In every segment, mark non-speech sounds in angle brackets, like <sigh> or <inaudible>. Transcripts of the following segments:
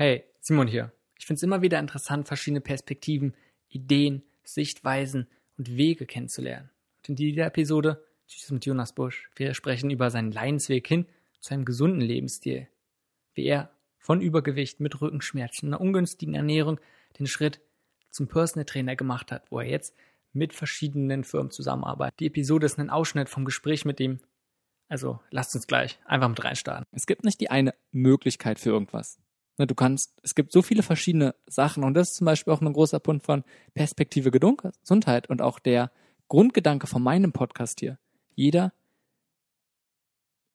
Hey, Simon hier. Ich finde es immer wieder interessant, verschiedene Perspektiven, Ideen, Sichtweisen und Wege kennenzulernen. Und in dieser Episode Tschüss mit Jonas Busch. Wir sprechen über seinen Leidensweg hin zu einem gesunden Lebensstil. Wie er von Übergewicht mit Rückenschmerzen, einer ungünstigen Ernährung den Schritt zum Personal Trainer gemacht hat, wo er jetzt mit verschiedenen Firmen zusammenarbeitet. Die Episode ist ein Ausschnitt vom Gespräch mit ihm. Also lasst uns gleich einfach mit reinstarten. Es gibt nicht die eine Möglichkeit für irgendwas. Ne, du kannst, es gibt so viele verschiedene Sachen und das ist zum Beispiel auch ein großer Punkt von Perspektive Gesundheit und auch der Grundgedanke von meinem Podcast hier. Jeder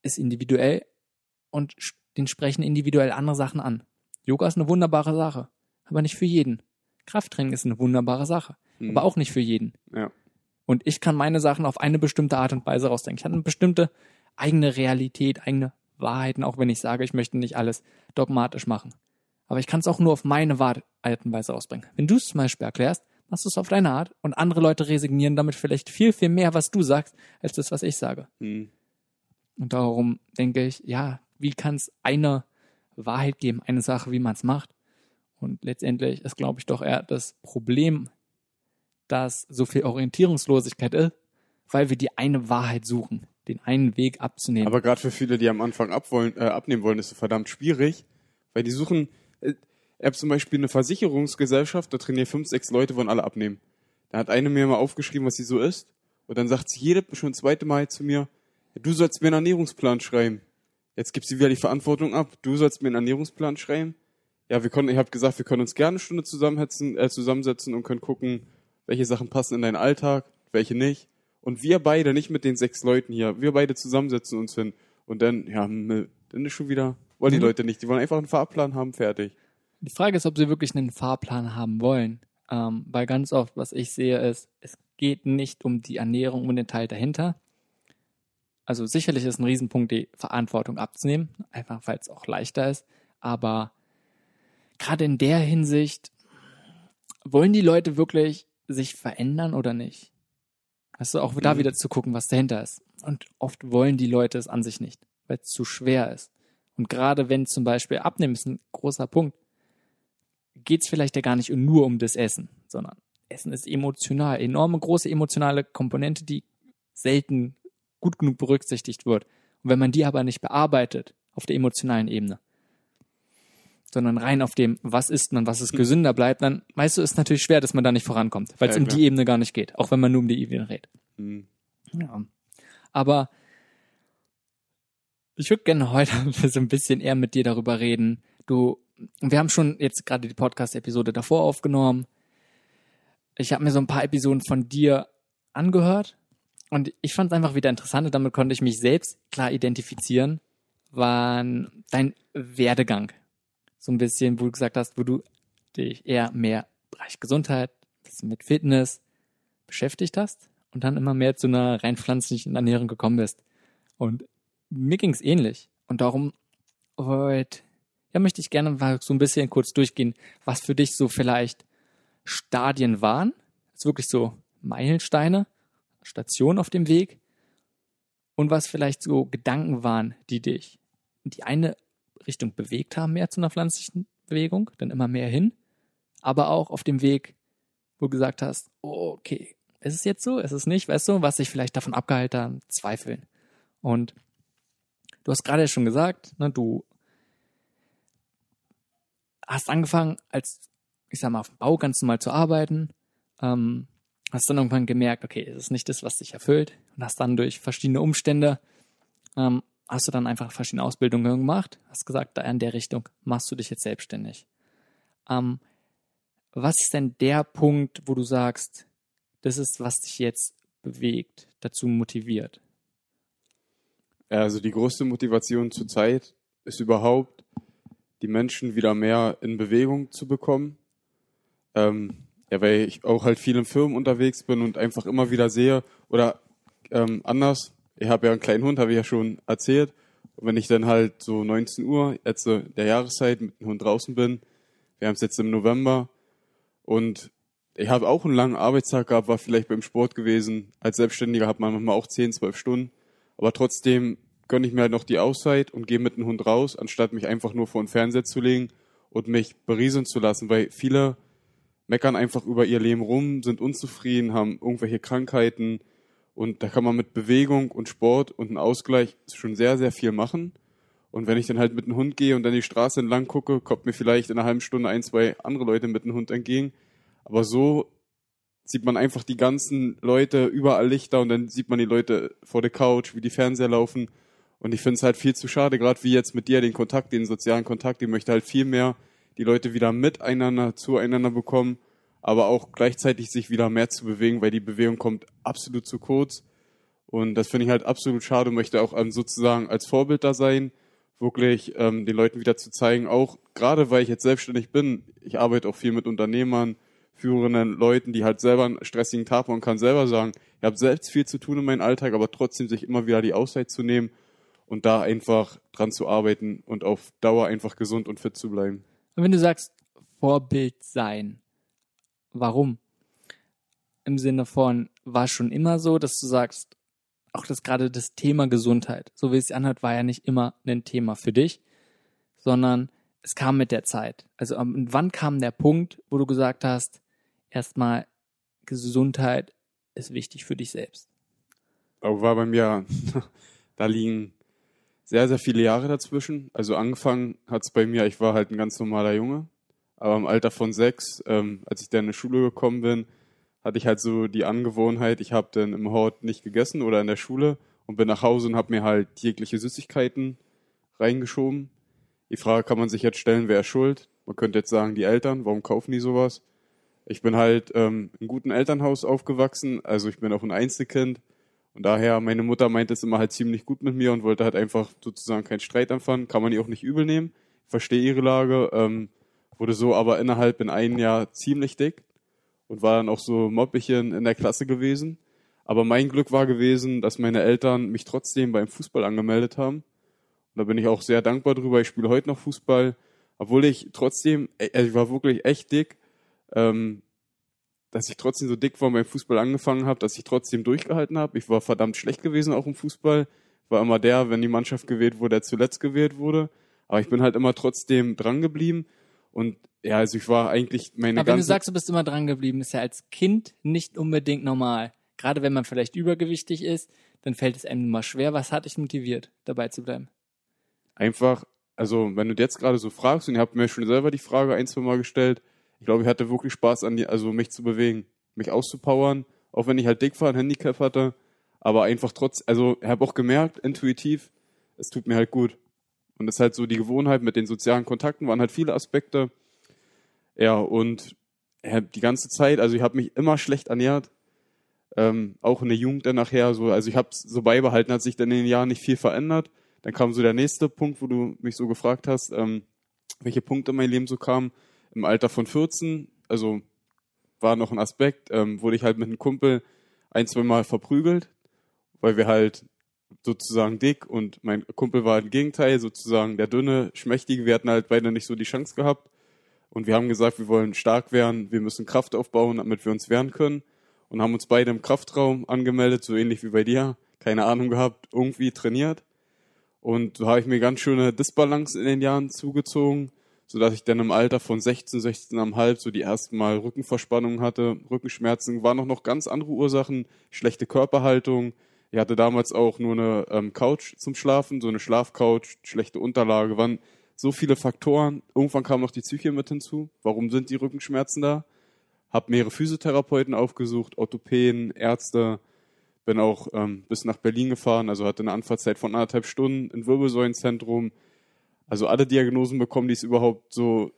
ist individuell und den sprechen individuell andere Sachen an. Yoga ist eine wunderbare Sache, aber nicht für jeden. Krafttraining ist eine wunderbare Sache, mhm. aber auch nicht für jeden. Ja. Und ich kann meine Sachen auf eine bestimmte Art und Weise rausdenken. Ich habe eine bestimmte eigene Realität, eigene Wahrheiten, auch wenn ich sage, ich möchte nicht alles dogmatisch machen. Aber ich kann es auch nur auf meine Art und Weise ausbringen. Wenn du es zum Beispiel erklärst, machst du es auf deine Art und andere Leute resignieren damit vielleicht viel, viel mehr, was du sagst, als das, was ich sage. Hm. Und darum denke ich, ja, wie kann es eine Wahrheit geben, eine Sache, wie man es macht? Und letztendlich ist, glaube ich, doch eher das Problem, dass so viel Orientierungslosigkeit ist, weil wir die eine Wahrheit suchen den einen Weg abzunehmen. Aber gerade für viele, die am Anfang abwollen, äh, abnehmen wollen, ist es verdammt schwierig, weil die suchen, äh, ich habe zum Beispiel eine Versicherungsgesellschaft, da trainieren fünf, sechs Leute, wollen alle abnehmen. Da hat eine mir mal aufgeschrieben, was sie so ist. Und dann sagt sie jede schon zweite Mal zu mir, du sollst mir einen Ernährungsplan schreiben. Jetzt gibt sie wieder die Verantwortung ab. Du sollst mir einen Ernährungsplan schreiben. Ja, wir können, ich habe gesagt, wir können uns gerne eine Stunde zusammensetzen, äh, zusammensetzen und können gucken, welche Sachen passen in deinen Alltag, welche nicht und wir beide, nicht mit den sechs Leuten hier, wir beide zusammensetzen uns hin und dann, ja, dann ist schon wieder, wollen die mhm. Leute nicht, die wollen einfach einen Fahrplan haben, fertig. Die Frage ist, ob sie wirklich einen Fahrplan haben wollen. Ähm, weil ganz oft, was ich sehe, ist, es geht nicht um die Ernährung und den Teil dahinter. Also sicherlich ist ein Riesenpunkt, die Verantwortung abzunehmen, einfach weil es auch leichter ist. Aber gerade in der Hinsicht, wollen die Leute wirklich sich verändern oder nicht? Also auch da mhm. wieder zu gucken, was dahinter ist. Und oft wollen die Leute es an sich nicht, weil es zu schwer ist. Und gerade wenn zum Beispiel Abnehmen ist ein großer Punkt, geht es vielleicht ja gar nicht nur um das Essen, sondern Essen ist emotional, enorme große emotionale Komponente, die selten gut genug berücksichtigt wird. Und wenn man die aber nicht bearbeitet auf der emotionalen Ebene, sondern rein auf dem, was ist man, was ist hm. gesünder bleibt, dann weißt du, ist natürlich schwer, dass man da nicht vorankommt, weil es ja, um die Ebene gar nicht geht, auch wenn man nur um die Ebene redet. Mhm. Ja. Aber ich würde gerne heute <laughs> so ein bisschen eher mit dir darüber reden. Du, wir haben schon jetzt gerade die Podcast-Episode davor aufgenommen. Ich habe mir so ein paar Episoden von dir angehört und ich fand es einfach wieder interessant und damit konnte ich mich selbst klar identifizieren, war dein Werdegang so ein bisschen, wo du gesagt hast, wo du dich eher mehr Bereich Gesundheit, bisschen mit Fitness beschäftigt hast und dann immer mehr zu einer rein pflanzlichen Ernährung gekommen bist. Und mir ging es ähnlich. Und darum heute, ja, möchte ich gerne mal so ein bisschen kurz durchgehen, was für dich so vielleicht Stadien waren. Also wirklich so Meilensteine, Stationen auf dem Weg. Und was vielleicht so Gedanken waren, die dich in die eine Richtung bewegt haben, mehr zu einer pflanzlichen Bewegung, dann immer mehr hin. Aber auch auf dem Weg, wo du gesagt hast, oh, okay, ist es jetzt so, ist es nicht, weißt du, was sich vielleicht davon abgehalten hat, zweifeln. Und du hast gerade schon gesagt, ne, du hast angefangen, als, ich sag mal, auf dem Bau ganz normal zu arbeiten, ähm, hast dann irgendwann gemerkt, okay, es ist nicht das, was dich erfüllt und hast dann durch verschiedene Umstände ähm, hast du dann einfach verschiedene Ausbildungen gemacht, hast gesagt, da in der Richtung machst du dich jetzt selbstständig. Ähm, was ist denn der Punkt, wo du sagst, das ist, was dich jetzt bewegt, dazu motiviert? Also die größte Motivation zurzeit ist überhaupt, die Menschen wieder mehr in Bewegung zu bekommen. Ähm, ja, weil ich auch halt viel in Firmen unterwegs bin und einfach immer wieder sehe, oder ähm, anders, ich habe ja einen kleinen Hund, habe ich ja schon erzählt. Und wenn ich dann halt so 19 Uhr, jetzt der Jahreszeit, mit dem Hund draußen bin, wir haben es jetzt im November und ich habe auch einen langen Arbeitstag gehabt, war vielleicht beim Sport gewesen. Als Selbstständiger hat man manchmal auch 10, 12 Stunden. Aber trotzdem gönne ich mir halt noch die Auszeit und gehe mit dem Hund raus, anstatt mich einfach nur vor den Fernseher zu legen und mich berieseln zu lassen, weil viele meckern einfach über ihr Leben rum, sind unzufrieden, haben irgendwelche Krankheiten und da kann man mit Bewegung und Sport und einem Ausgleich schon sehr, sehr viel machen. Und wenn ich dann halt mit einem Hund gehe und dann die Straße entlang gucke, kommt mir vielleicht in einer halben Stunde ein, zwei andere Leute mit einem Hund entgegen. Aber so sieht man einfach die ganzen Leute, überall Lichter und dann sieht man die Leute vor der Couch, wie die Fernseher laufen. Und ich finde es halt viel zu schade, gerade wie jetzt mit dir den Kontakt, den sozialen Kontakt, ich möchte halt viel mehr die Leute wieder miteinander, zueinander bekommen, aber auch gleichzeitig sich wieder mehr zu bewegen, weil die Bewegung kommt absolut zu kurz. Und das finde ich halt absolut schade und möchte auch sozusagen als Vorbild da sein, wirklich ähm, den Leuten wieder zu zeigen, auch gerade weil ich jetzt selbstständig bin, ich arbeite auch viel mit Unternehmern, führenden Leuten, die halt selber einen stressigen Tag haben und kann selber sagen, ich habe selbst viel zu tun in meinem Alltag, aber trotzdem sich immer wieder die Auszeit zu nehmen und da einfach dran zu arbeiten und auf Dauer einfach gesund und fit zu bleiben. Und wenn du sagst, Vorbild sein, warum? Im Sinne von, war schon immer so, dass du sagst, auch das gerade das Thema Gesundheit, so wie es sich anhört, war ja nicht immer ein Thema für dich, sondern es kam mit der Zeit. Also wann kam der Punkt, wo du gesagt hast, erstmal Gesundheit ist wichtig für dich selbst? Aber war bei mir, <laughs> da liegen sehr, sehr viele Jahre dazwischen. Also angefangen hat es bei mir, ich war halt ein ganz normaler Junge, aber im Alter von sechs, ähm, als ich dann in die Schule gekommen bin, hatte ich halt so die Angewohnheit, ich habe dann im Hort nicht gegessen oder in der Schule und bin nach Hause und habe mir halt jegliche Süßigkeiten reingeschoben. Die Frage kann man sich jetzt stellen, wer ist schuld? Man könnte jetzt sagen, die Eltern, warum kaufen die sowas? Ich bin halt ähm, im guten Elternhaus aufgewachsen, also ich bin auch ein Einzelkind und daher, meine Mutter meint es immer halt ziemlich gut mit mir und wollte halt einfach sozusagen keinen Streit anfangen. Kann man ihr auch nicht übel nehmen. Ich verstehe ihre Lage. Ähm, wurde so aber innerhalb in einem Jahr ziemlich dick und war dann auch so Moppchen in der Klasse gewesen. Aber mein Glück war gewesen, dass meine Eltern mich trotzdem beim Fußball angemeldet haben. Und da bin ich auch sehr dankbar drüber. Ich spiele heute noch Fußball, obwohl ich trotzdem, also ich war wirklich echt dick. Ähm, dass ich trotzdem so dick war beim Fußball angefangen habe, dass ich trotzdem durchgehalten habe. Ich war verdammt schlecht gewesen auch im Fußball. War immer der, wenn die Mannschaft gewählt wurde, der zuletzt gewählt wurde. Aber ich bin halt immer trotzdem dran geblieben. Und ja, also ich war eigentlich meine Aber wenn du sagst, du bist immer dran geblieben, ist ja als Kind nicht unbedingt normal. Gerade wenn man vielleicht übergewichtig ist, dann fällt es einem immer schwer. Was hat dich motiviert, dabei zu bleiben? Einfach, also wenn du jetzt gerade so fragst, und ihr habt mir schon selber die Frage ein, zwei Mal gestellt, ich glaube, ich hatte wirklich Spaß an die, also mich zu bewegen, mich auszupowern, auch wenn ich halt dick war, ein Handicap hatte, aber einfach trotz, also ich habe auch gemerkt, intuitiv, es tut mir halt gut. Und das ist halt so die Gewohnheit mit den sozialen Kontakten, waren halt viele Aspekte. Ja, und die ganze Zeit, also ich habe mich immer schlecht ernährt, ähm, auch in der Jugend dann nachher so, also ich habe es so beibehalten, hat sich dann in den Jahren nicht viel verändert. Dann kam so der nächste Punkt, wo du mich so gefragt hast, ähm, welche Punkte in mein Leben so kamen im Alter von 14, also war noch ein Aspekt, ähm, wurde ich halt mit einem Kumpel ein, zwei Mal verprügelt, weil wir halt sozusagen dick und mein Kumpel war im Gegenteil, sozusagen der dünne, schmächtige. Wir hatten halt beide nicht so die Chance gehabt. Und wir haben gesagt, wir wollen stark werden, wir müssen Kraft aufbauen, damit wir uns wehren können. Und haben uns beide im Kraftraum angemeldet, so ähnlich wie bei dir. Keine Ahnung gehabt, irgendwie trainiert. Und so habe ich mir ganz schöne Disbalance in den Jahren zugezogen so dass ich dann im Alter von 16, 16,5 so die ersten Mal Rückenverspannungen hatte, Rückenschmerzen, waren noch noch ganz andere Ursachen, schlechte Körperhaltung. Ich hatte damals auch nur eine ähm, Couch zum Schlafen, so eine Schlafcouch, schlechte Unterlage, waren so viele Faktoren. Irgendwann kam noch die Psyche mit hinzu. Warum sind die Rückenschmerzen da? Hab mehrere Physiotherapeuten aufgesucht, Orthopäden, Ärzte, bin auch ähm, bis nach Berlin gefahren, also hatte eine Anfahrtzeit von anderthalb Stunden, ein Wirbelsäulenzentrum, also alle Diagnosen bekommen, die es überhaupt so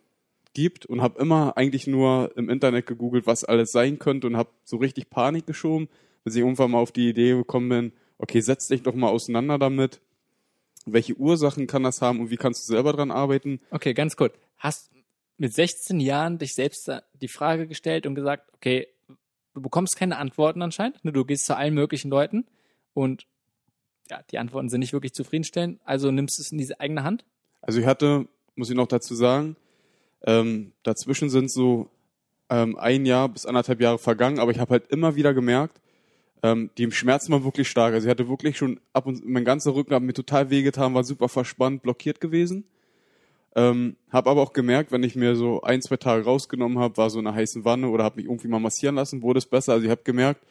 gibt und habe immer eigentlich nur im Internet gegoogelt, was alles sein könnte und habe so richtig Panik geschoben, bis ich irgendwann mal auf die Idee gekommen bin, okay, setz dich doch mal auseinander damit. Welche Ursachen kann das haben und wie kannst du selber dran arbeiten? Okay, ganz kurz. Hast mit 16 Jahren dich selbst die Frage gestellt und gesagt, okay, du bekommst keine Antworten anscheinend, ne? du gehst zu allen möglichen Leuten und ja, die Antworten sind nicht wirklich zufriedenstellend, also nimmst du es in diese eigene Hand also ich hatte, muss ich noch dazu sagen, ähm, dazwischen sind so ähm, ein Jahr bis anderthalb Jahre vergangen, aber ich habe halt immer wieder gemerkt, ähm, die Schmerzen waren wirklich stark. Also ich hatte wirklich schon ab und mein ganzer Rücken hat mir total wehgetan, war super verspannt, blockiert gewesen. Ähm, habe aber auch gemerkt, wenn ich mir so ein, zwei Tage rausgenommen habe, war so eine heißen Wanne oder habe mich irgendwie mal massieren lassen, wurde es besser. Also ich habe gemerkt,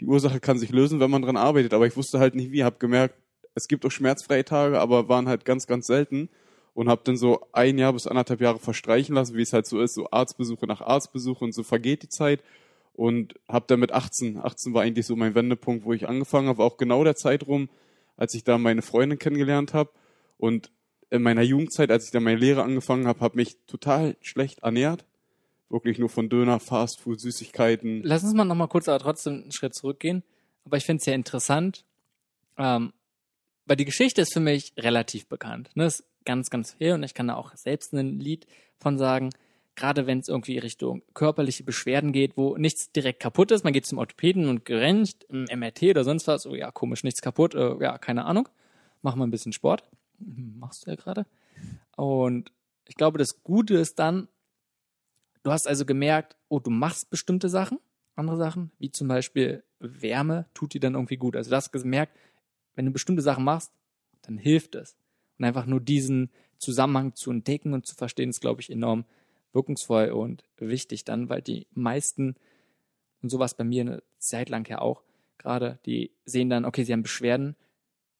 die Ursache kann sich lösen, wenn man dran arbeitet, aber ich wusste halt nicht wie. Habe gemerkt, es gibt auch schmerzfreie Tage, aber waren halt ganz, ganz selten und habe dann so ein Jahr bis anderthalb Jahre verstreichen lassen, wie es halt so ist, so Arztbesuche nach Arztbesuche und so vergeht die Zeit und habe dann mit 18, 18 war eigentlich so mein Wendepunkt, wo ich angefangen habe, auch genau der Zeit rum, als ich da meine Freundin kennengelernt habe und in meiner Jugendzeit, als ich dann meine Lehre angefangen habe, habe mich total schlecht ernährt. Wirklich nur von Döner, Fastfood, Süßigkeiten. Lass uns mal noch mal kurz aber trotzdem einen Schritt zurückgehen. Aber ich finde es sehr interessant, ähm, weil die Geschichte ist für mich relativ bekannt. Ne? Ist ganz, ganz viel und ich kann da auch selbst ein Lied von sagen. Gerade wenn es irgendwie Richtung körperliche Beschwerden geht, wo nichts direkt kaputt ist, man geht zum Orthopäden und gerencht, im MRT oder sonst was, oh ja, komisch, nichts kaputt, äh, ja, keine Ahnung. Machen wir ein bisschen Sport. Mhm, machst du ja gerade. Und ich glaube, das Gute ist dann, du hast also gemerkt, oh, du machst bestimmte Sachen, andere Sachen, wie zum Beispiel Wärme, tut dir dann irgendwie gut. Also du hast gemerkt, wenn du bestimmte Sachen machst, dann hilft es. Und einfach nur diesen Zusammenhang zu entdecken und zu verstehen, ist, glaube ich, enorm wirkungsvoll und wichtig dann, weil die meisten, und sowas bei mir eine Zeit lang ja auch, gerade, die sehen dann, okay, sie haben Beschwerden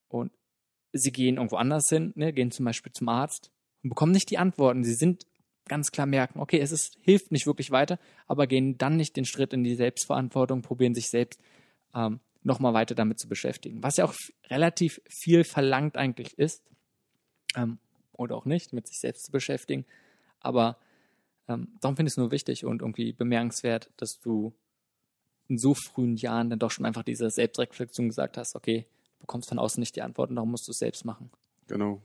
und sie gehen irgendwo anders hin, ne, gehen zum Beispiel zum Arzt und bekommen nicht die Antworten. Sie sind ganz klar merken, okay, es ist, hilft nicht wirklich weiter, aber gehen dann nicht den Schritt in die Selbstverantwortung, probieren sich selbst ähm, nochmal weiter damit zu beschäftigen. Was ja auch relativ viel verlangt eigentlich ist, ähm, oder auch nicht, mit sich selbst zu beschäftigen. Aber ähm, darum finde ich es nur wichtig und irgendwie bemerkenswert, dass du in so frühen Jahren dann doch schon einfach diese Selbstreflexion gesagt hast, okay, du bekommst von außen nicht die Antworten, darum musst du es selbst machen. Genau.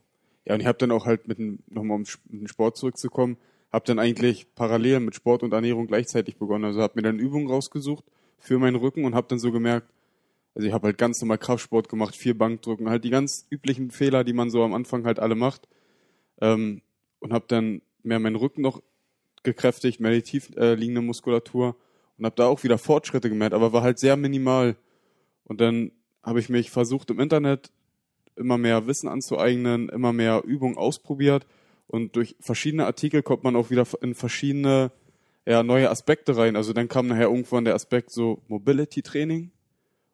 Ja, und ich habe dann auch halt mit nochmal um den Sport zurückzukommen, habe dann eigentlich parallel mit Sport und Ernährung gleichzeitig begonnen. Also habe mir dann Übungen rausgesucht für meinen Rücken und habe dann so gemerkt, also ich habe halt ganz normal Kraftsport gemacht, vier Bankdrücken, halt die ganz üblichen Fehler, die man so am Anfang halt alle macht. Ähm, und habe dann mehr meinen Rücken noch gekräftigt, mehr die tief äh, liegende Muskulatur und habe da auch wieder Fortschritte gemerkt, aber war halt sehr minimal. Und dann habe ich mich versucht im Internet immer mehr Wissen anzueignen, immer mehr Übungen ausprobiert und durch verschiedene Artikel kommt man auch wieder in verschiedene ja, neue Aspekte rein. Also dann kam nachher irgendwann der Aspekt so Mobility Training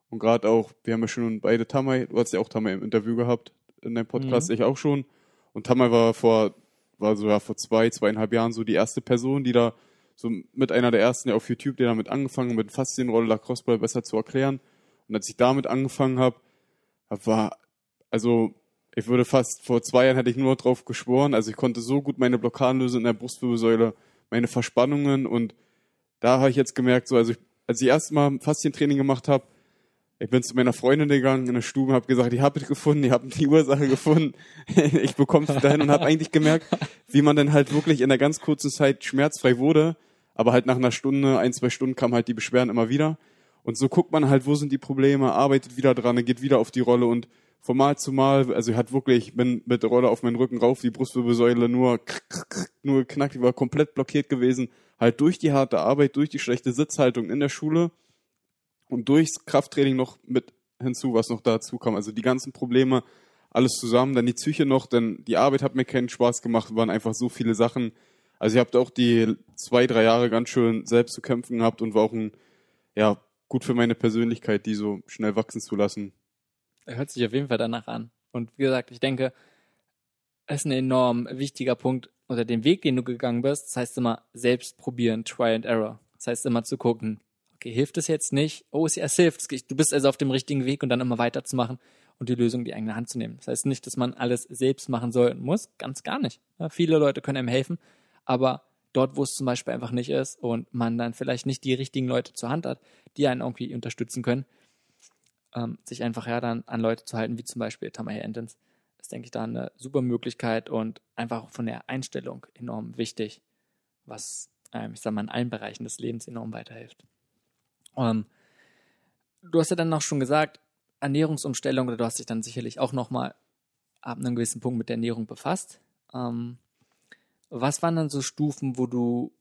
und gerade auch, wir haben ja schon beide Tamay, du hast ja auch Tamay im Interview gehabt in deinem Podcast, mhm. ich auch schon. Und Tamay war vor, war so ja vor zwei, zweieinhalb Jahren so die erste Person, die da so mit einer der ersten ja auf YouTube, die damit angefangen mit Faszienrolle Lacrosse-Ball besser zu erklären. Und als ich damit angefangen habe, war, also ich würde fast, vor zwei Jahren hätte ich nur drauf geschworen, also ich konnte so gut meine Blockaden lösen in der Brustwirbelsäule, meine Verspannungen und da habe ich jetzt gemerkt, so, also ich, als ich erstmal Faszientraining gemacht habe, ich bin zu meiner Freundin gegangen in der Stube, habe gesagt, ich habe es gefunden, ich habe die Ursache gefunden, <laughs> ich bekomme es dahin und habe eigentlich gemerkt, wie man dann halt wirklich in der ganz kurzen Zeit schmerzfrei wurde, aber halt nach einer Stunde, ein, zwei Stunden kam halt die Beschwerden immer wieder. Und so guckt man halt, wo sind die Probleme, arbeitet wieder dran, geht wieder auf die Rolle und von Mal zu Mal, also ich hatte wirklich, ich bin mit der Rolle auf meinen Rücken rauf, die Brustwirbelsäule nur, nur geknackt, die war komplett blockiert gewesen, halt durch die harte Arbeit, durch die schlechte Sitzhaltung in der Schule und durchs Krafttraining noch mit hinzu, was noch dazu kam. Also die ganzen Probleme, alles zusammen, dann die Psyche noch, denn die Arbeit hat mir keinen Spaß gemacht, waren einfach so viele Sachen. Also ich habe auch die zwei, drei Jahre ganz schön selbst zu kämpfen gehabt und war auch ein, ja, gut für meine Persönlichkeit, die so schnell wachsen zu lassen. Er hört sich auf jeden Fall danach an. Und wie gesagt, ich denke, es ist ein enorm wichtiger Punkt oder den Weg, den du gegangen bist. Das heißt immer selbst probieren, Try and Error. Das heißt immer zu gucken, okay, hilft es jetzt nicht? Oh, es, es hilft. Du bist also auf dem richtigen Weg und dann immer weiterzumachen und die Lösung in die eigene Hand zu nehmen. Das heißt nicht, dass man alles selbst machen soll und muss, ganz gar nicht. Ja, viele Leute können einem helfen, aber dort, wo es zum Beispiel einfach nicht ist und man dann vielleicht nicht die richtigen Leute zur Hand hat, die einen irgendwie unterstützen können, ähm, sich einfach ja dann an Leute zu halten, wie zum Beispiel Tamaya Entens, ist, denke ich, da eine super Möglichkeit und einfach von der Einstellung enorm wichtig, was, ähm, ich sag mal, in allen Bereichen des Lebens enorm weiterhilft. Ähm, du hast ja dann noch schon gesagt, Ernährungsumstellung, oder du hast dich dann sicherlich auch nochmal ab einem gewissen Punkt mit der Ernährung befasst. Ähm, was waren dann so Stufen, wo du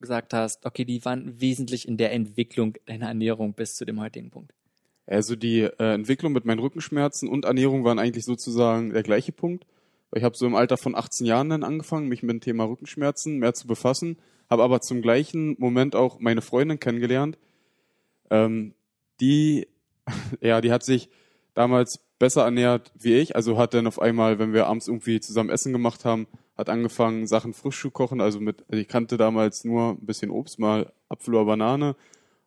gesagt hast, okay, die waren wesentlich in der Entwicklung deiner Ernährung bis zu dem heutigen Punkt? Also die äh, Entwicklung mit meinen Rückenschmerzen und Ernährung waren eigentlich sozusagen der gleiche Punkt, Ich habe so im Alter von 18 Jahren dann angefangen, mich mit dem Thema Rückenschmerzen mehr zu befassen, habe aber zum gleichen Moment auch meine Freundin kennengelernt. Ähm, die, <laughs> ja, die hat sich damals besser ernährt wie ich, also hat dann auf einmal, wenn wir abends irgendwie zusammen Essen gemacht haben, hat angefangen, Sachen frisch zu kochen. Also mit, also ich kannte damals nur ein bisschen Obst, mal Apfel oder Banane.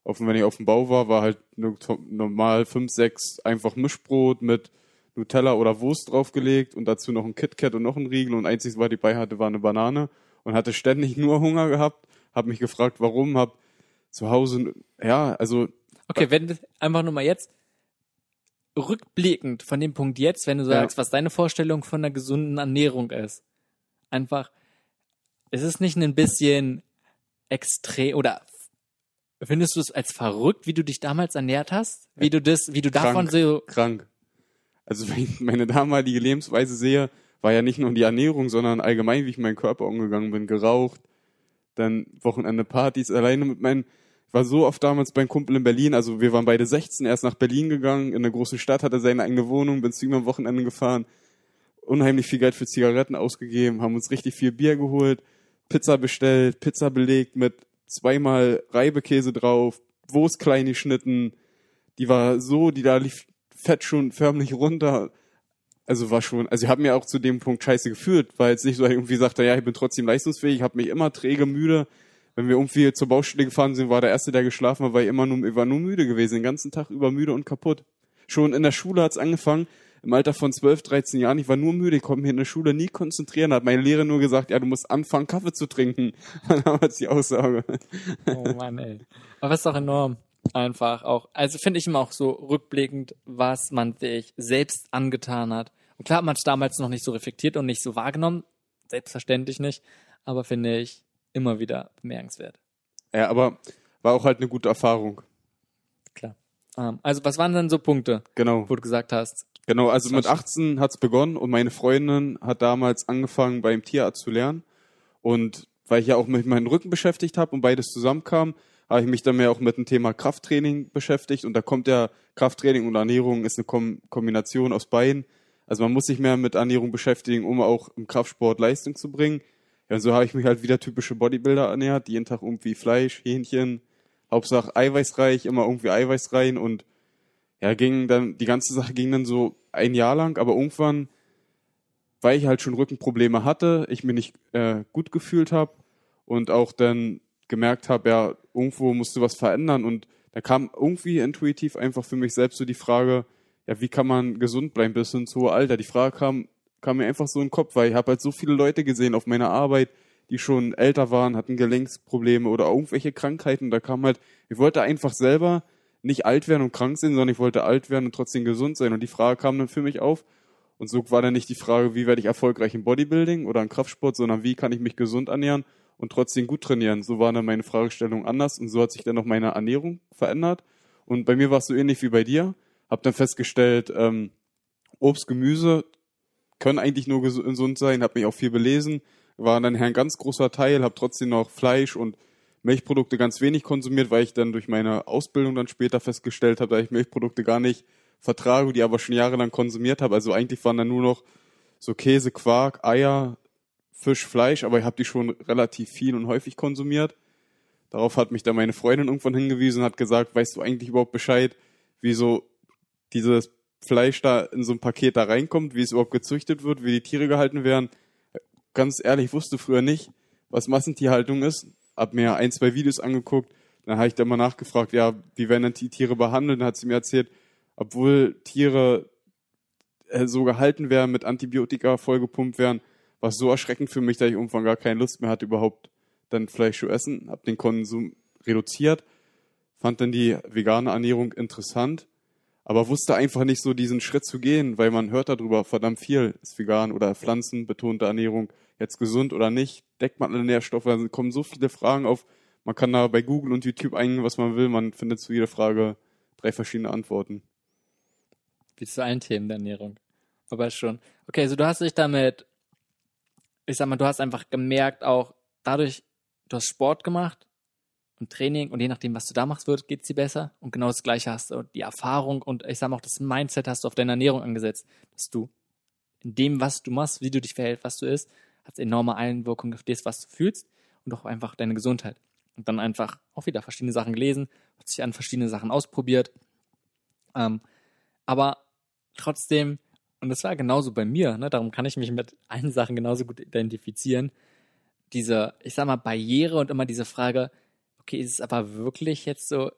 Auf, wenn ich auf dem Bau war, war halt normal fünf, sechs einfach Mischbrot mit Nutella oder Wurst draufgelegt und dazu noch ein KitKat und noch ein Riegel und einziges, was ich bei hatte, war eine Banane und hatte ständig nur Hunger gehabt, habe mich gefragt, warum, habe zu Hause, ja, also. Okay, wenn einfach nur mal jetzt rückblickend von dem Punkt jetzt, wenn du sagst, ja. was deine Vorstellung von einer gesunden Ernährung ist, einfach, ist es nicht ein bisschen extrem oder findest du es als verrückt, wie du dich damals ernährt hast? Wie du das, wie du krank, davon so. Krank. Also wenn ich meine damalige Lebensweise sehe, war ja nicht nur die Ernährung, sondern allgemein, wie ich meinen Körper umgegangen bin, geraucht, dann Wochenende Partys, alleine mit meinen, war so oft damals beim Kumpel in Berlin, also wir waren beide 16, erst nach Berlin gegangen, in einer großen Stadt, hatte seine eigene Wohnung, bin zu ihm am Wochenende gefahren, unheimlich viel Geld für Zigaretten ausgegeben, haben uns richtig viel Bier geholt, Pizza bestellt, Pizza belegt mit zweimal Reibekäse drauf, Wurst klein geschnitten, die war so, die da lief Fett schon förmlich runter. Also war schon, also ich habe mir auch zu dem Punkt scheiße gefühlt, weil jetzt nicht so irgendwie sagte, ja, ich bin trotzdem leistungsfähig, habe mich immer träge, müde. Wenn wir irgendwie zur Baustelle gefahren sind, war der Erste, der geschlafen hat, war ich immer nur, ich war nur müde gewesen, den ganzen Tag über müde und kaputt. Schon in der Schule hat's angefangen, im Alter von 12, 13 Jahren, ich war nur müde, ich konnte mich in der Schule nie konzentrieren, hat meine Lehrer nur gesagt, ja, du musst anfangen, Kaffee zu trinken. <laughs> Dann wir die Aussage. Oh Mann, ey. Aber das ist doch enorm. Einfach auch. Also finde ich immer auch so rückblickend, was man sich selbst angetan hat. Und klar hat man es damals noch nicht so reflektiert und nicht so wahrgenommen. Selbstverständlich nicht. Aber finde ich immer wieder bemerkenswert. Ja, aber war auch halt eine gute Erfahrung. Klar. Ähm, also was waren denn so Punkte, genau. wo du gesagt hast, Genau, also mit 18 hat's begonnen und meine Freundin hat damals angefangen beim Tierarzt zu lernen. Und weil ich ja auch mit meinem Rücken beschäftigt habe und beides zusammenkam, habe ich mich dann mehr auch mit dem Thema Krafttraining beschäftigt. Und da kommt ja Krafttraining und Ernährung ist eine Kom Kombination aus beiden. Also man muss sich mehr mit Ernährung beschäftigen, um auch im Kraftsport Leistung zu bringen. Ja, so habe ich mich halt wieder typische Bodybuilder ernährt, jeden Tag irgendwie Fleisch, Hähnchen, Hauptsache eiweißreich, immer irgendwie Eiweiß rein und ja, ging dann, die ganze Sache ging dann so ein Jahr lang, aber irgendwann, weil ich halt schon Rückenprobleme hatte, ich mir nicht äh, gut gefühlt habe und auch dann gemerkt habe, ja, irgendwo musste was verändern und da kam irgendwie intuitiv einfach für mich selbst so die Frage, ja, wie kann man gesund bleiben bis ins hohe Alter? Die Frage kam, kam mir einfach so in den Kopf, weil ich habe halt so viele Leute gesehen auf meiner Arbeit, die schon älter waren, hatten Gelenksprobleme oder irgendwelche Krankheiten. Da kam halt, ich wollte einfach selber nicht alt werden und krank sein, sondern ich wollte alt werden und trotzdem gesund sein. Und die Frage kam dann für mich auf. Und so war dann nicht die Frage, wie werde ich erfolgreich im Bodybuilding oder im Kraftsport, sondern wie kann ich mich gesund ernähren und trotzdem gut trainieren. So war dann meine Fragestellung anders und so hat sich dann noch meine Ernährung verändert. Und bei mir war es so ähnlich wie bei dir. Hab dann festgestellt, ähm, Obst, Gemüse können eigentlich nur gesund sein. Hab mich auch viel belesen. War dann ein ganz großer Teil. Hab trotzdem noch Fleisch und Milchprodukte ganz wenig konsumiert, weil ich dann durch meine Ausbildung dann später festgestellt habe, dass ich Milchprodukte gar nicht vertrage, die aber schon jahrelang konsumiert habe. Also eigentlich waren dann nur noch so Käse, Quark, Eier, Fisch, Fleisch, aber ich habe die schon relativ viel und häufig konsumiert. Darauf hat mich dann meine Freundin irgendwann hingewiesen und hat gesagt, weißt du eigentlich überhaupt Bescheid, wie so dieses Fleisch da in so ein Paket da reinkommt, wie es überhaupt gezüchtet wird, wie die Tiere gehalten werden. Ganz ehrlich, ich wusste früher nicht, was Massentierhaltung ist hab mir ein, zwei Videos angeguckt. Dann habe ich da mal nachgefragt, ja, wie werden denn die Tiere behandelt? Dann hat sie mir erzählt, obwohl Tiere äh, so gehalten werden, mit Antibiotika vollgepumpt werden, war es so erschreckend für mich, dass ich irgendwann gar keine Lust mehr hatte, überhaupt dann Fleisch zu essen. Hab den Konsum reduziert, fand dann die vegane Ernährung interessant, aber wusste einfach nicht so diesen Schritt zu gehen, weil man hört darüber verdammt viel, ist vegan oder pflanzenbetonte Ernährung jetzt gesund oder nicht, deckt man alle Nährstoffe, da kommen so viele Fragen auf. Man kann da bei Google und YouTube eingeben, was man will, man findet zu jeder Frage drei verschiedene Antworten. Wie zu allen Themen der Ernährung. Aber schon. Okay, also du hast dich damit, ich sag mal, du hast einfach gemerkt, auch dadurch, du hast Sport gemacht und Training und je nachdem, was du da machst, wird, geht's dir besser. Und genau das Gleiche hast du die Erfahrung und ich sag mal auch das Mindset hast du auf deine Ernährung angesetzt, dass du in dem, was du machst, wie du dich verhältst, was du isst, hat es enorme Einwirkungen auf das, was du fühlst und auch einfach deine Gesundheit. Und dann einfach auch wieder verschiedene Sachen gelesen, hat sich an verschiedene Sachen ausprobiert. Ähm, aber trotzdem, und das war genauso bei mir, ne, darum kann ich mich mit allen Sachen genauso gut identifizieren, diese, ich sag mal, Barriere und immer diese Frage, okay, ist es aber wirklich jetzt so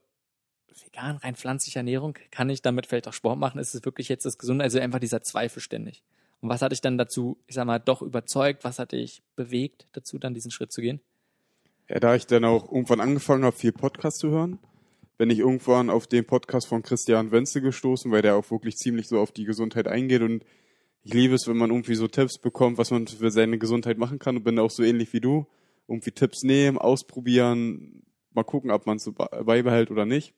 vegan, rein pflanzliche Ernährung? Kann ich damit vielleicht auch Sport machen? Ist es wirklich jetzt das Gesunde? Also einfach dieser Zweifel ständig. Und was hat dich dann dazu, ich sag mal, doch überzeugt? Was hat dich bewegt, dazu dann diesen Schritt zu gehen? Ja, da ich dann auch irgendwann angefangen habe, viel Podcast zu hören, bin ich irgendwann auf den Podcast von Christian Wenzel gestoßen, weil der auch wirklich ziemlich so auf die Gesundheit eingeht und ich liebe es, wenn man irgendwie so Tipps bekommt, was man für seine Gesundheit machen kann und bin auch so ähnlich wie du. Irgendwie Tipps nehmen, ausprobieren, mal gucken, ob man es beibehält oder nicht.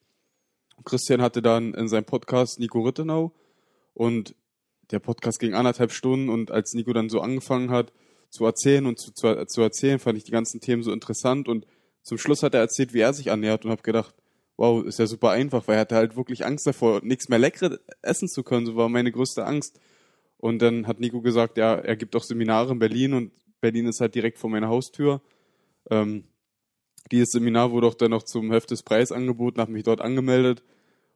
Christian hatte dann in seinem Podcast Nico Rittenau und der Podcast ging anderthalb Stunden und als Nico dann so angefangen hat zu erzählen und zu, zu, zu erzählen, fand ich die ganzen Themen so interessant und zum Schluss hat er erzählt, wie er sich ernährt und habe gedacht, wow, ist ja super einfach, weil er hatte halt wirklich Angst davor, nichts mehr Leckeres essen zu können, so war meine größte Angst. Und dann hat Nico gesagt, ja, er gibt auch Seminare in Berlin und Berlin ist halt direkt vor meiner Haustür. Ähm, dieses Seminar wurde auch dann noch zum Heft des Preis angeboten, habe mich dort angemeldet.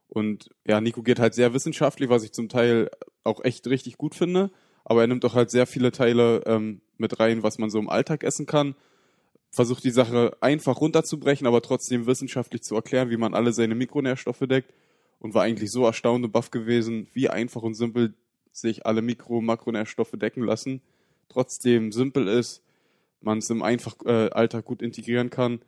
Und ja, Nico geht halt sehr wissenschaftlich, was ich zum Teil auch echt richtig gut finde. Aber er nimmt auch halt sehr viele Teile ähm, mit rein, was man so im Alltag essen kann. Versucht die Sache einfach runterzubrechen, aber trotzdem wissenschaftlich zu erklären, wie man alle seine Mikronährstoffe deckt. Und war eigentlich so erstaunt und baff gewesen, wie einfach und simpel sich alle Mikro- und Makronährstoffe decken lassen. Trotzdem simpel ist, man es im einfach äh, Alltag gut integrieren kann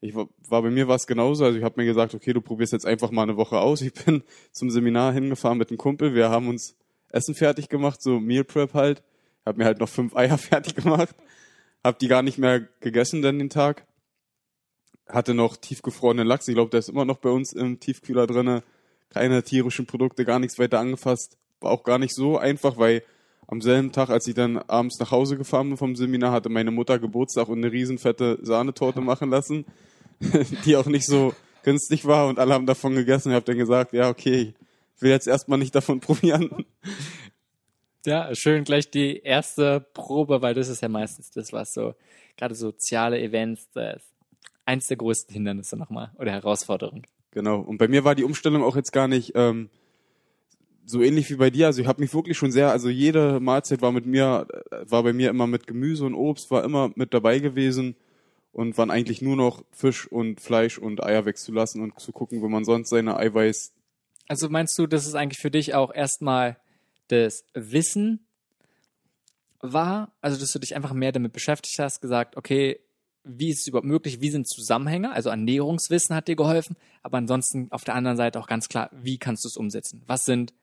ich war, war bei mir war es genauso. Also ich habe mir gesagt, okay, du probierst jetzt einfach mal eine Woche aus. Ich bin <laughs> zum Seminar hingefahren mit einem Kumpel. Wir haben uns Essen fertig gemacht, so Meal Prep halt. Hab mir halt noch fünf Eier <laughs> fertig gemacht. Hab die gar nicht mehr gegessen dann den Tag. Hatte noch tiefgefrorenen Lachs. Ich glaube, der ist immer noch bei uns im Tiefkühler drinne. Keine tierischen Produkte, gar nichts weiter angefasst. War auch gar nicht so einfach, weil am selben Tag, als ich dann abends nach Hause gefahren bin vom Seminar, hatte meine Mutter Geburtstag und eine riesenfette Sahnetorte machen lassen. <laughs> die auch nicht so günstig war und alle haben davon gegessen. Ich habe dann gesagt, ja, okay, ich will jetzt erstmal nicht davon <laughs> probieren. Ja, schön gleich die erste Probe, weil das ist ja meistens das, was so, gerade soziale Events, das ist eins der größten Hindernisse nochmal oder Herausforderungen. Genau. Und bei mir war die Umstellung auch jetzt gar nicht ähm, so ähnlich wie bei dir. Also ich habe mich wirklich schon sehr, also jede Mahlzeit war mit mir, äh, war bei mir immer mit Gemüse und Obst, war immer mit dabei gewesen und waren eigentlich nur noch Fisch und Fleisch und Eier wegzulassen und zu gucken, wo man sonst seine Eiweiß. Also meinst du, dass es eigentlich für dich auch erstmal das Wissen war, also dass du dich einfach mehr damit beschäftigt hast, gesagt, okay, wie ist es überhaupt möglich, wie sind Zusammenhänge, also Ernährungswissen hat dir geholfen, aber ansonsten auf der anderen Seite auch ganz klar, wie kannst du es umsetzen? Was sind,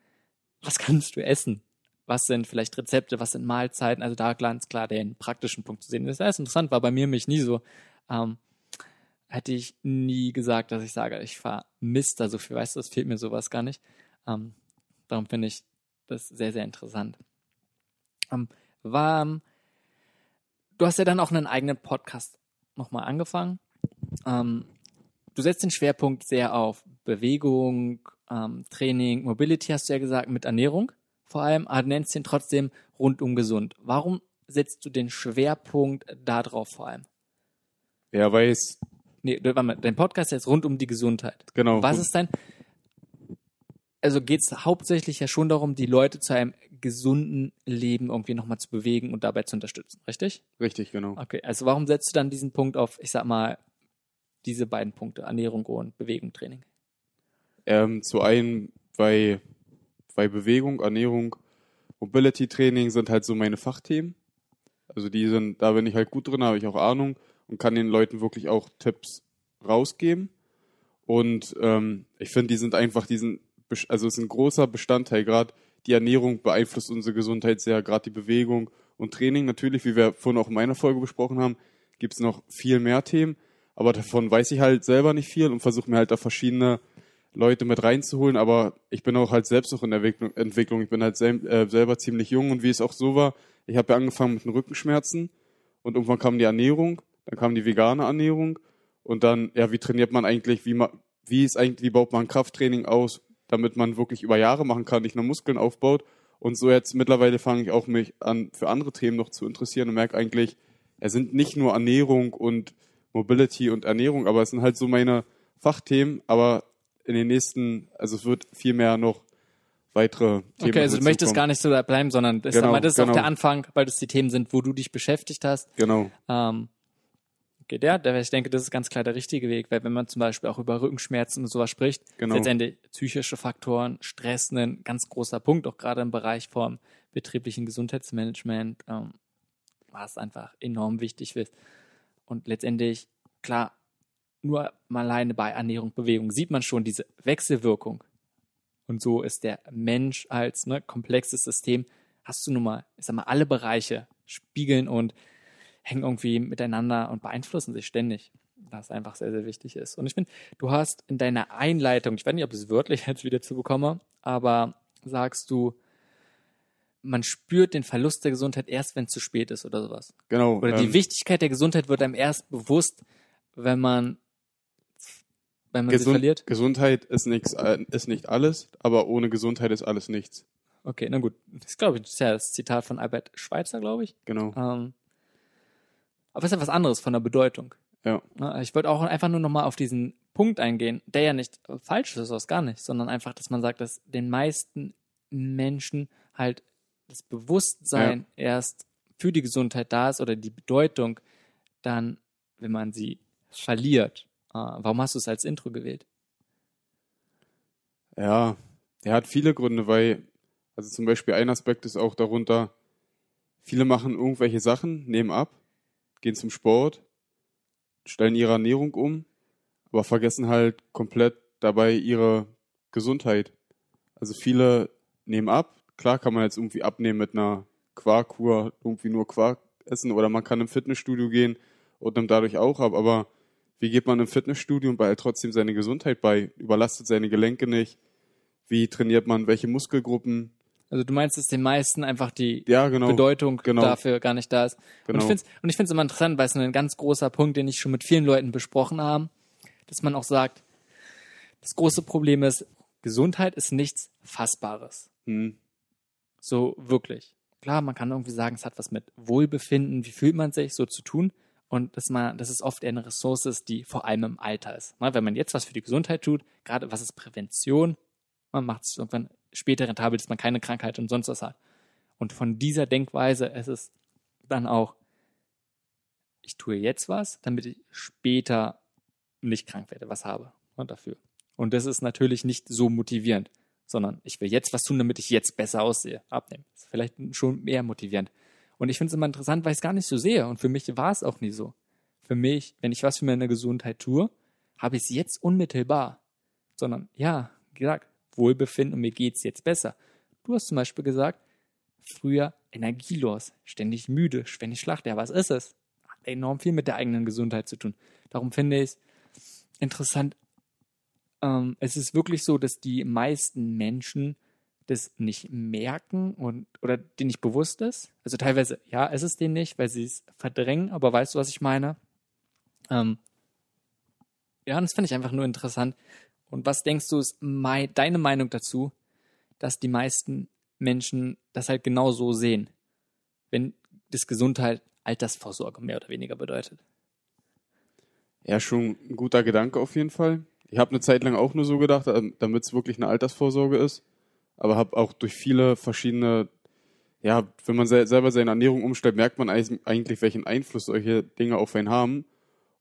was kannst du essen? Was sind vielleicht Rezepte, was sind Mahlzeiten, also da ganz klar den praktischen Punkt zu sehen. Das ist interessant, war bei mir mich nie so. Ähm, hätte ich nie gesagt, dass ich sage, ich vermisse da so viel, weißt du, das fehlt mir sowas gar nicht. Ähm, darum finde ich das sehr, sehr interessant. Ähm, war, du hast ja dann auch einen eigenen Podcast nochmal angefangen. Ähm, du setzt den Schwerpunkt sehr auf Bewegung, ähm, Training, Mobility, hast du ja gesagt, mit Ernährung vor allem, aber nennst ihn trotzdem rundum gesund. Warum setzt du den Schwerpunkt darauf vor allem? Ja, weil es. Nee, dein Podcast ist jetzt rund um die Gesundheit. Genau. Was ist dein. Also geht es hauptsächlich ja schon darum, die Leute zu einem gesunden Leben irgendwie nochmal zu bewegen und dabei zu unterstützen, richtig? Richtig, genau. Okay, also warum setzt du dann diesen Punkt auf, ich sag mal, diese beiden Punkte, Ernährung und Bewegung, Training? Ähm, zu einem, weil weil Bewegung, Ernährung, Mobility Training sind halt so meine Fachthemen. Also die sind, da bin ich halt gut drin, habe ich auch Ahnung und kann den Leuten wirklich auch Tipps rausgeben. Und ähm, ich finde, die sind einfach diesen, also es ist ein großer Bestandteil. Gerade die Ernährung beeinflusst unsere Gesundheit sehr, gerade die Bewegung und Training. Natürlich, wie wir vorhin auch in meiner Folge besprochen haben, gibt es noch viel mehr Themen. Aber davon weiß ich halt selber nicht viel und versuche mir halt da verschiedene Leute mit reinzuholen, aber ich bin auch halt selbst noch in der Entwicklung. Ich bin halt sel äh, selber ziemlich jung und wie es auch so war, ich habe ja angefangen mit den Rückenschmerzen und irgendwann kam die Ernährung, dann kam die vegane Ernährung und dann, ja, wie trainiert man eigentlich, wie man, wie ist eigentlich, wie baut man Krafttraining aus, damit man wirklich über Jahre machen kann, nicht nur Muskeln aufbaut. Und so jetzt mittlerweile fange ich auch mich an, für andere Themen noch zu interessieren und merke eigentlich, es sind nicht nur Ernährung und Mobility und Ernährung, aber es sind halt so meine Fachthemen, aber in den nächsten, also es wird viel mehr noch weitere Themen. Okay, also du möchtest gar nicht so da bleiben, sondern das, Genau, mal, das ist genau. auch der Anfang, weil das die Themen sind, wo du dich beschäftigt hast. Genau, Ähm, okay, der, der, ich denke, das ist ganz klar der richtige Weg, weil wenn man zum Beispiel auch über Rückenschmerzen und sowas spricht, Genau. letztendlich psychische Faktoren, Stress ein ganz großer Punkt, auch gerade im Bereich vom betrieblichen Gesundheitsmanagement, ähm, was einfach enorm wichtig ist. Und letztendlich, klar, nur mal alleine bei Ernährung, Bewegung sieht man schon diese Wechselwirkung. Und so ist der Mensch als ne, komplexes System, hast du nun mal, ich sag mal, alle Bereiche spiegeln und hängen irgendwie miteinander und beeinflussen sich ständig. Was einfach sehr, sehr wichtig ist. Und ich finde, du hast in deiner Einleitung, ich weiß nicht, ob ich es wörtlich <laughs> jetzt wieder zu bekomme, aber sagst du, man spürt den Verlust der Gesundheit erst, wenn es zu spät ist oder sowas. genau. Oder die ähm, Wichtigkeit der Gesundheit wird einem erst bewusst, wenn man, wenn man sie Gesund, verliert. Gesundheit ist nichts, äh, ist nicht alles, aber ohne Gesundheit ist alles nichts. Okay, na gut. Das glaube ich, das ist ja das Zitat von Albert Schweitzer, glaube ich. Genau. Ähm, aber es ist ja was anderes von der Bedeutung. Ja. Ich wollte auch einfach nur nochmal auf diesen Punkt eingehen, der ja nicht falsch ist, das gar nicht, sondern einfach, dass man sagt, dass den meisten Menschen halt das Bewusstsein erst für die Gesundheit da ist oder die Bedeutung dann, wenn man sie verliert. Äh, Warum hast du es als Intro gewählt? Ja, der hat viele Gründe, weil, also zum Beispiel ein Aspekt ist auch darunter, viele machen irgendwelche Sachen, nehmen ab, gehen zum Sport, stellen ihre Ernährung um, aber vergessen halt komplett dabei ihre Gesundheit. Also viele nehmen ab, klar kann man jetzt irgendwie abnehmen mit einer Quarkkur, irgendwie nur Quark essen oder man kann im Fitnessstudio gehen und nimmt dadurch auch ab, aber wie geht man im Fitnessstudio und behält trotzdem seine Gesundheit bei, überlastet seine Gelenke nicht, wie trainiert man welche Muskelgruppen, Also du meinst, dass den meisten einfach die ja genau, Bedeutung genau. dafür gar nicht da ist. Genau. Und ich finde es und ich find's immer interessant, weil es ein ganz großer Punkt, den ich schon mit vielen Leuten besprochen habe, dass man auch sagt, das große Problem ist, Gesundheit ist nichts Fassbares. Hm, So wirklich. Klar, man kann irgendwie sagen, es hat was mit Wohlbefinden, wie fühlt man sich, so zu tun. Und dass man, dass es oft eine Ressource die vor allem im Alter ist. Ne, Wenn man jetzt was für die Gesundheit tut, gerade was ist Prävention, man macht es irgendwann später rentabel, dass man keine Krankheit und sonst was hat. Und von dieser Denkweise ist es dann auch, ich tue jetzt was, damit ich später nicht krank werde, was habe und dafür. Und das ist natürlich nicht so motivierend, sondern ich will jetzt was tun, damit ich jetzt besser aussehe, abnehmen. Das ist vielleicht schon mehr motivierend. Und ich finde es immer interessant, weil ich es gar nicht so sehe. Und für mich war es auch nie so. Für mich, wenn ich was für meine Gesundheit tue, habe ich es jetzt unmittelbar. Sondern ja, gesagt, Wohlbefinden und mir geht's jetzt besser. Du hast zum Beispiel gesagt, früher energielos, ständig müde, ständig schlacht. Ja, was ist es? Hat enorm viel mit der eigenen Gesundheit zu tun. Darum finde ich es interessant. Ähm, es ist wirklich so, dass die meisten Menschen das nicht merken und oder denen nicht bewusst ist. Also teilweise, ja, ist es denen nicht, weil sie es verdrängen, aber weißt du, was ich meine? Ähm, ja, das finde ich einfach nur interessant. Und was denkst du, ist mei deine Meinung dazu, dass die meisten Menschen das halt genau so sehen, wenn das Gesundheit Altersvorsorge mehr oder weniger bedeutet? Ja, schon ein guter Gedanke auf jeden Fall. Ich habe eine Zeit lang auch nur so gedacht, damit es wirklich eine Altersvorsorge ist. Aber habe auch durch viele verschiedene, ja, wenn man se selber seine Ernährung umstellt, merkt man eig- eigentlich, welchen Einfluss solche Dinge auf einen haben.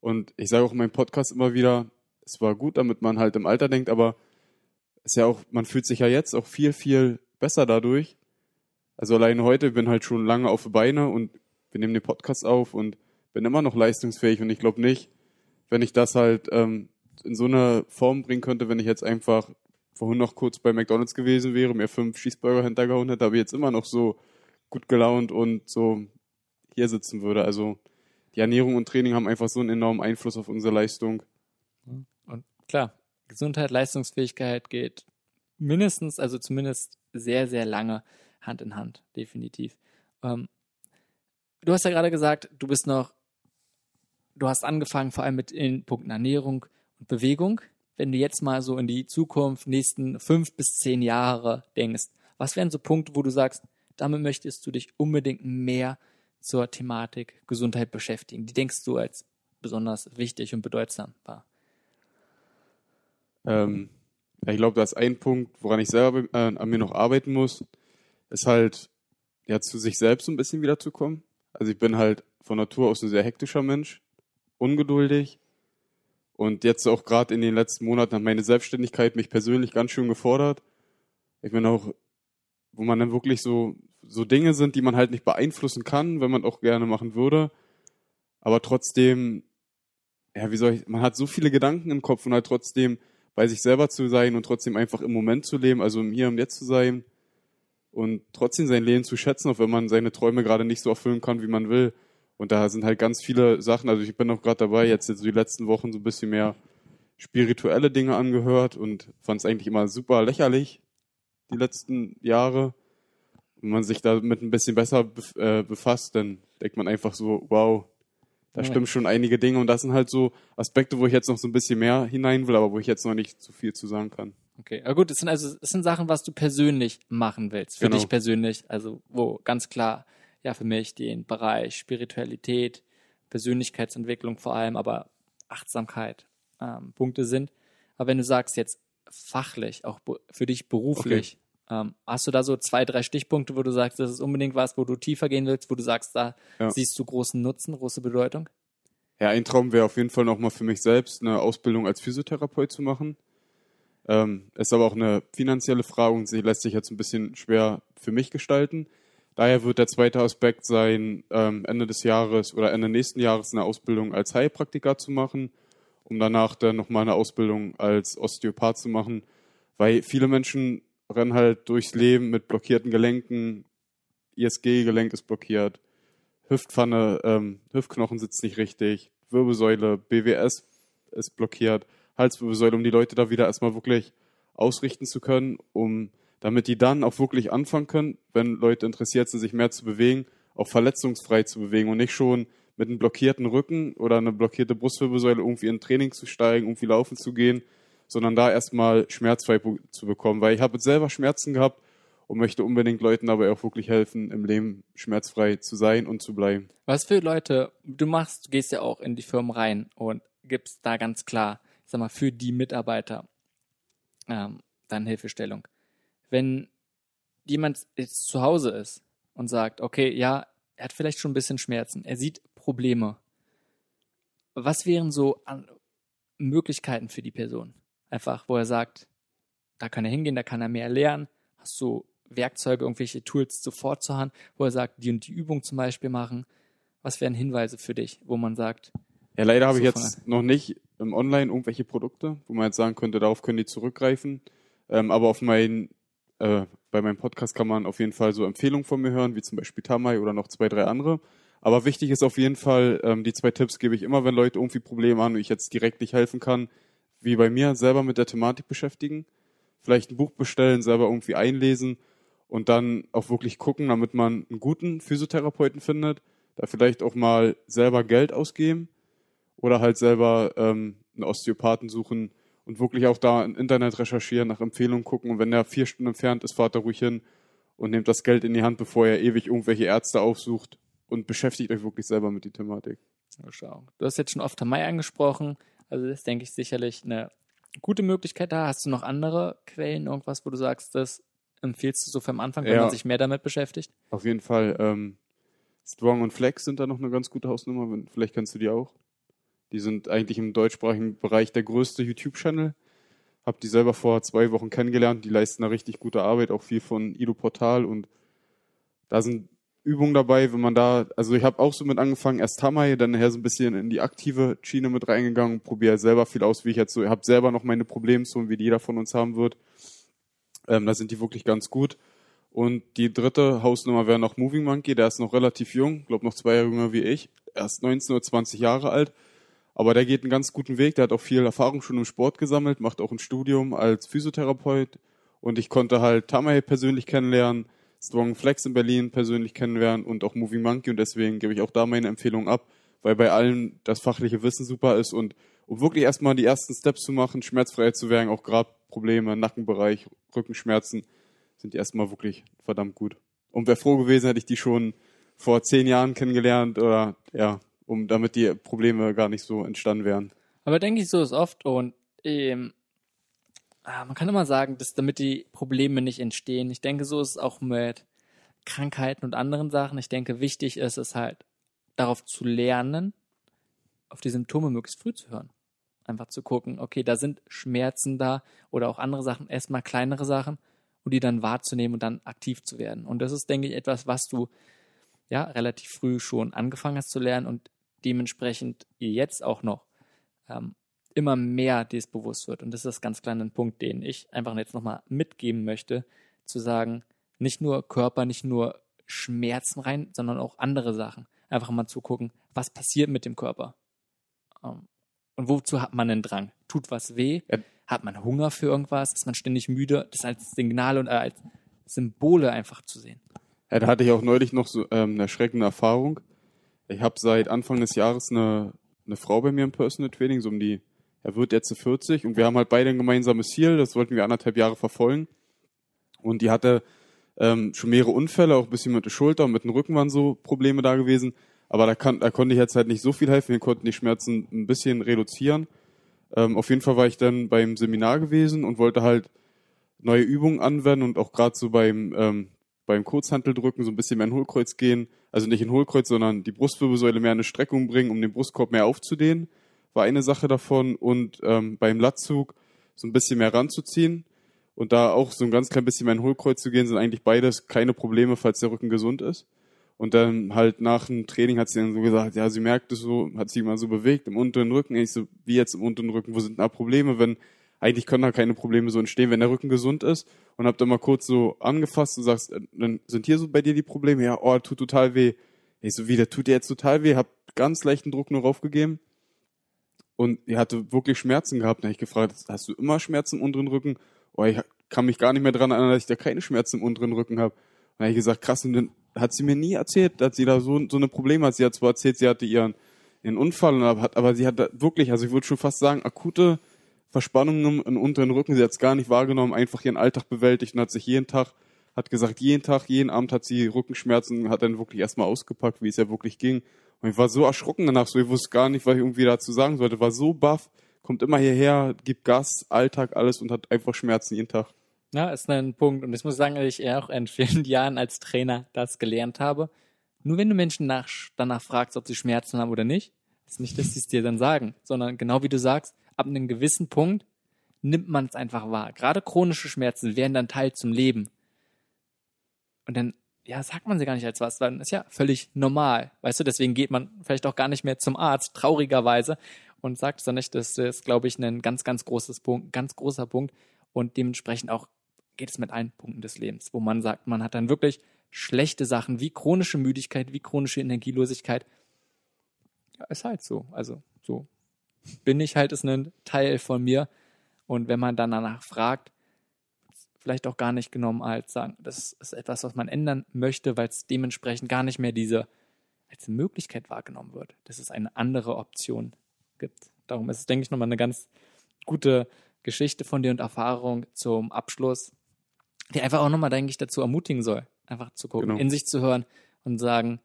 Und ich sage auch in meinem Podcast immer wieder, es war gut, damit man halt im Alter denkt, aber ist ja auch, man fühlt sich ja jetzt auch viel, viel besser dadurch. Also alleine heute bin halt schon lange auf Beine und wir nehmen den Podcast auf und bin immer noch leistungsfähig und ich glaube nicht, wenn ich das halt ähm, in so eine Form bringen könnte, wenn ich jetzt einfach vorhin noch kurz bei McDonalds gewesen wäre, mir fünf Schießburger hintergehauen hätte, aber jetzt immer noch so gut gelaunt und so hier sitzen würde. Also die Ernährung und Training haben einfach so einen enormen Einfluss auf unsere Leistung. Und klar, Gesundheit, Leistungsfähigkeit geht mindestens, also zumindest sehr, sehr lange Hand in Hand, definitiv. Ähm, du hast ja gerade gesagt, du bist noch, du hast angefangen vor allem mit den Punkten Ernährung und Bewegung. Wenn du jetzt mal so in die Zukunft, nächsten fünf bis zehn Jahre denkst, Was wären so Punkte, wo du sagst, damit möchtest du dich unbedingt mehr zur Thematik Gesundheit beschäftigen? Die denkst du als besonders wichtig und bedeutsam wahr? Ähm, ich glaube, da ist ein Punkt, woran ich selber äh, an mir noch arbeiten muss, ist halt, ja, zu sich selbst so ein bisschen wiederzukommen. Also ich bin halt von Natur aus ein sehr hektischer Mensch, ungeduldig und jetzt auch gerade in den letzten Monaten hat meine Selbstständigkeit mich persönlich ganz schön gefordert. Ich bin auch, wo man dann wirklich so, so Dinge sind, die man halt nicht beeinflussen kann, wenn man auch gerne machen würde. Aber trotzdem, ja, wie soll ich, man hat so viele Gedanken im Kopf und halt trotzdem bei sich selber zu sein und trotzdem einfach im Moment zu leben, also im Hier und Jetzt zu sein und trotzdem sein Leben zu schätzen, auch wenn man seine Träume gerade nicht so erfüllen kann, wie man will. Und da sind halt ganz viele Sachen, also ich bin auch gerade dabei, jetzt, jetzt die letzten Wochen so ein bisschen mehr spirituelle Dinge angehört und fand es eigentlich immer super lächerlich, die letzten Jahre. Wenn man sich damit ein bisschen besser äh, befasst, dann denkt man einfach so, wow, da ja. stimmen schon einige Dinge und das sind halt so Aspekte, wo ich jetzt noch so ein bisschen mehr hinein will, aber wo ich jetzt noch nicht zu viel zu sagen kann. Okay, aber gut, es sind also es sind Sachen, was du persönlich machen willst, für genau. dich persönlich, also wo ganz klar ja für mich den Bereich Spiritualität, Persönlichkeitsentwicklung vor allem, aber Achtsamkeit ähm, Punkte sind. Aber wenn du sagst jetzt fachlich, auch für dich beruflich, okay. ähm, hast du da so zwei, drei Stichpunkte, wo du sagst, das ist unbedingt was, wo du tiefer gehen willst, wo du sagst, da ja. siehst du großen Nutzen, große Bedeutung? Ja, ein Traum wäre auf jeden Fall nochmal für mich selbst eine Ausbildung als Physiotherapeut zu machen. Ähm, ist aber auch eine finanzielle Frage und sie lässt sich jetzt ein bisschen schwer für mich gestalten. Daher wird der zweite Aspekt sein, ähm, Ende des Jahres oder Ende nächsten Jahres eine Ausbildung als Heilpraktiker zu machen, um danach dann nochmal eine Ausbildung als Osteopath zu machen, weil viele Menschen rennen halt durchs Leben mit blockierten Gelenken, ISG-Gelenk ist blockiert, Hüftpfanne, ähm, Hüftknochen sitzt nicht richtig, Wirbelsäule, BWS ist blockiert, Halswirbelsäule, um die Leute da wieder erstmal wirklich ausrichten zu können, um damit die dann auch wirklich anfangen können, wenn Leute interessiert sind, sich mehr zu bewegen, auch verletzungsfrei zu bewegen und nicht schon mit einem blockierten Rücken oder eine blockierte Brustwirbelsäule irgendwie in Training zu steigen, irgendwie laufen zu gehen, sondern da erstmal schmerzfrei zu bekommen, weil ich habe selber Schmerzen gehabt und möchte unbedingt Leuten dabei auch wirklich helfen, im Leben schmerzfrei zu sein und zu bleiben. Was für Leute du machst, du gehst ja auch in die Firmen rein und gibst da ganz klar, ich sag mal, für die Mitarbeiter ähm, dann Hilfestellung wenn jemand jetzt zu Hause ist und sagt, okay, ja, er hat vielleicht schon ein bisschen Schmerzen, er sieht Probleme. Was wären so Möglichkeiten für die Person? Einfach, wo er sagt, da kann er hingehen, da kann er mehr lernen. Hast du Werkzeuge, irgendwelche Tools sofort zur Hand, wo er sagt, die und die Übung zum Beispiel machen? Was wären Hinweise für dich, wo man sagt? Ja, leider habe ich jetzt noch nicht im Online irgendwelche Produkte, wo man jetzt sagen könnte, darauf können die zurückgreifen. Ähm, aber auf meinen äh, bei meinem Podcast kann man auf jeden Fall so Empfehlungen von mir hören, wie zum Beispiel Tamai oder noch zwei, drei andere. Aber wichtig ist auf jeden Fall, ähm, die zwei Tipps gebe ich immer, wenn Leute irgendwie Probleme haben und ich jetzt direkt nicht helfen kann, wie bei mir, selber mit der Thematik beschäftigen. Vielleicht ein Buch bestellen, selber irgendwie einlesen und dann auch wirklich gucken, damit man einen guten Physiotherapeuten findet. Da vielleicht auch mal selber Geld ausgeben oder halt selber ähm, einen Osteopathen suchen, und wirklich auch da im Internet recherchieren, nach Empfehlungen gucken. Und wenn er vier Stunden entfernt ist, fahrt er ruhig hin und nehmt das Geld in die Hand, bevor er ewig irgendwelche Ärzte aufsucht und beschäftigt euch wirklich selber mit der Thematik. Schau. Du hast jetzt schon oft Mai angesprochen. Also das ist, denke ich, sicherlich eine gute Möglichkeit da. Hast du noch andere Quellen, irgendwas, wo du sagst, das empfiehlst du so vom Anfang, wenn ja, man sich mehr damit beschäftigt? Auf jeden Fall. Ähm, Strong und Flex sind da noch eine ganz gute Hausnummer. Vielleicht kennst du die auch. Die sind eigentlich im deutschsprachigen Bereich der größte YouTube-Channel. Hab die selber vor zwei Wochen kennengelernt. Die leisten da richtig gute Arbeit, auch viel von Ido Portal und da sind Übungen dabei, wenn man da, also ich habe auch so mit angefangen, erst Tamai, dann nachher so ein bisschen in die aktive Schiene mit reingegangen, probiere selber viel aus, wie ich jetzt so, ich habe selber noch meine Problemzonen, wie die jeder von uns haben wird. Ähm, da sind die wirklich ganz gut. Und die dritte Hausnummer wäre noch Moving Monkey, der ist noch relativ jung, glaube noch zwei Jahre jünger wie ich, erst 19 oder 20 Jahre alt. Aber der geht einen ganz guten Weg, der hat auch viel Erfahrung schon im Sport gesammelt, macht auch ein Studium als Physiotherapeut. Und ich konnte halt Tamay persönlich kennenlernen, Strong Flex in Berlin persönlich kennenlernen und auch Moving Monkey. Und deswegen gebe ich auch da meine Empfehlung ab, weil bei allen das fachliche Wissen super ist. Und um wirklich erstmal die ersten Steps zu machen, schmerzfrei zu werden, auch gerade Probleme, Nackenbereich, Rückenschmerzen, sind die erstmal wirklich verdammt gut. Und wäre froh gewesen, hätte ich die schon vor zehn Jahren kennengelernt oder ja, um damit die Probleme gar nicht so entstanden wären. Aber denke ich, so ist oft und ähm, ah, man kann immer sagen, dass damit die Probleme nicht entstehen. Ich denke, so ist es auch mit Krankheiten und anderen Sachen. Ich denke, wichtig ist es halt, darauf zu lernen, auf die Symptome möglichst früh zu hören. Einfach zu gucken, okay, da sind Schmerzen da oder auch andere Sachen, erstmal kleinere Sachen und die dann wahrzunehmen und dann aktiv zu werden. Und das ist, denke ich, etwas, was du ja relativ früh schon angefangen hast zu lernen und dementsprechend jetzt auch noch ähm, immer mehr dies bewusst wird. Und das ist ganz kleiner Punkt, den ich einfach jetzt nochmal mitgeben möchte, zu sagen, nicht nur Körper, nicht nur Schmerzen rein, sondern auch andere Sachen. Einfach mal zu gucken, was passiert mit dem Körper. Ähm, und wozu hat man einen Drang? Tut was weh? Ja. Hat man Hunger für irgendwas? Ist man ständig müde? Das als Signal und äh, als Symbole einfach zu sehen. Ja, da hatte ich auch neulich noch so ähm, eine erschreckende Erfahrung. Ich habe seit Anfang des Jahres eine, eine Frau bei mir im Personal Training, so um die, er wird jetzt 40 und wir haben halt beide ein gemeinsames Ziel, das wollten wir anderthalb Jahre verfolgen. Und die hatte ähm, schon mehrere Unfälle, auch ein bisschen mit der Schulter und mit dem Rücken waren so Probleme da gewesen. Aber da, kann, da konnte ich jetzt halt nicht so viel helfen. Wir konnten die Schmerzen ein bisschen reduzieren. Ähm, auf jeden Fall war ich dann beim Seminar gewesen und wollte halt neue Übungen anwenden und auch gerade so beim, ähm, beim Kurzhanteldrücken so ein bisschen mehr in Hohlkreuz gehen. Also nicht in Hohlkreuz, sondern die Brustwirbelsäule mehr in eine Streckung bringen, um den Brustkorb mehr aufzudehnen. War eine Sache davon. Und ähm, beim Lattzug so ein bisschen mehr ranzuziehen und da auch so ein ganz klein bisschen mehr in Hohlkreuz zu gehen, sind eigentlich beides keine Probleme, falls der Rücken gesund ist. Und dann halt nach dem Training hat sie dann so gesagt, ja, sie merkt es so, hat sie mal so bewegt im unteren Rücken. Ich so, wie jetzt im unteren Rücken, wo sind da Probleme, wenn, eigentlich können da keine Probleme so entstehen, wenn der Rücken gesund ist. Und hab dann mal kurz so angefasst und sagst, äh, dann sind hier so bei dir die Probleme? Ja, oh, tut total weh. Ich so, wie, der tut dir jetzt total weh, hab ganz leichten Druck nur raufgegeben. Und er hatte wirklich Schmerzen gehabt. Da hab ich gefragt, hast du immer Schmerzen im unteren Rücken? Oh, ich kann mich gar nicht mehr dran erinnern, dass ich da keine Schmerzen im unteren Rücken habe. Dann habe ich gesagt, krass, und dann hat sie mir nie erzählt, dass sie da so, so eine Probleme hat. Sie hat zwar erzählt, sie hatte ihren, ihren Unfall, und hat, aber sie hat wirklich, also ich würde schon fast sagen, akute Verspannungen im unteren Rücken. Sie hat es gar nicht wahrgenommen, einfach ihren Alltag bewältigt und hat sich jeden Tag, hat gesagt, jeden Tag, jeden Abend hat sie Rückenschmerzen, hat dann wirklich erstmal ausgepackt, wie es ja wirklich ging. Und ich war so erschrocken danach, so ich wusste gar nicht, was ich irgendwie dazu sagen sollte, war so baff, kommt immer hierher, gibt Gas, Alltag, alles und hat einfach Schmerzen jeden Tag. Ja, ist ein Punkt. Und ich muss sagen, dass ich eher auch in vielen <laughs> Jahren als Trainer das gelernt habe. Nur wenn du Menschen nach, danach fragst, ob sie Schmerzen haben oder nicht, ist nicht, dass sie es dir dann sagen, sondern genau wie du sagst, ab einem gewissen Punkt nimmt man es einfach wahr. Gerade chronische Schmerzen werden dann Teil zum Leben. Und dann, ja, sagt man sie gar nicht als was, dann ist ja völlig normal. Weißt du, deswegen geht man vielleicht auch gar nicht mehr zum Arzt, traurigerweise, und sagt es dann nicht. Das ist, glaube ich, ein ganz, ganz großes Punkt, ganz großer Punkt. Und dementsprechend auch geht es mit allen Punkten des Lebens, wo man sagt, man hat dann wirklich schlechte Sachen wie chronische Müdigkeit, wie chronische Energielosigkeit. Ja, ist halt so. Also so bin ich halt, ist ein Teil von mir. Und wenn man dann danach fragt, vielleicht auch gar nicht genommen als sagen, das ist etwas, was man ändern möchte, weil es dementsprechend gar nicht mehr diese als Möglichkeit wahrgenommen wird, dass es eine andere Option gibt. Darum ist es, denke ich, nochmal eine ganz gute Geschichte von dir und Erfahrung zum Abschluss, die einfach auch nochmal, denke ich, dazu ermutigen soll, einfach zu gucken, genau. in sich zu hören und sagen,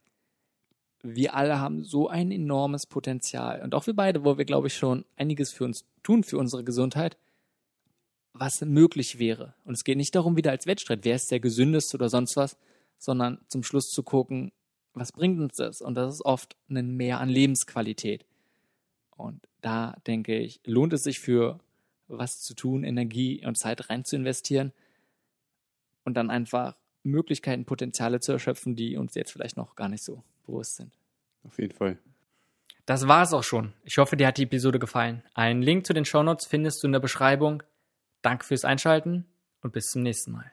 wir alle haben so ein enormes Potenzial. Und auch wir beide, wo wir, glaube ich, schon einiges für uns tun, für unsere Gesundheit, was möglich wäre. Und es geht nicht darum, wieder als Wettstreit, wer ist der gesündeste oder sonst was, sondern zum Schluss zu gucken, was bringt uns das? Und das ist oft ein Mehr an Lebensqualität. Und da denke ich, lohnt es sich für was zu tun, Energie und Zeit rein zu investieren und dann einfach Möglichkeiten, Potenziale zu erschöpfen, die uns jetzt vielleicht noch gar nicht so bewusst sind. Auf jeden Fall. Das war es auch schon. Ich hoffe, dir hat die Episode gefallen. Einen Link zu den Shownotes findest du in der Beschreibung. Danke fürs Einschalten und bis zum nächsten Mal.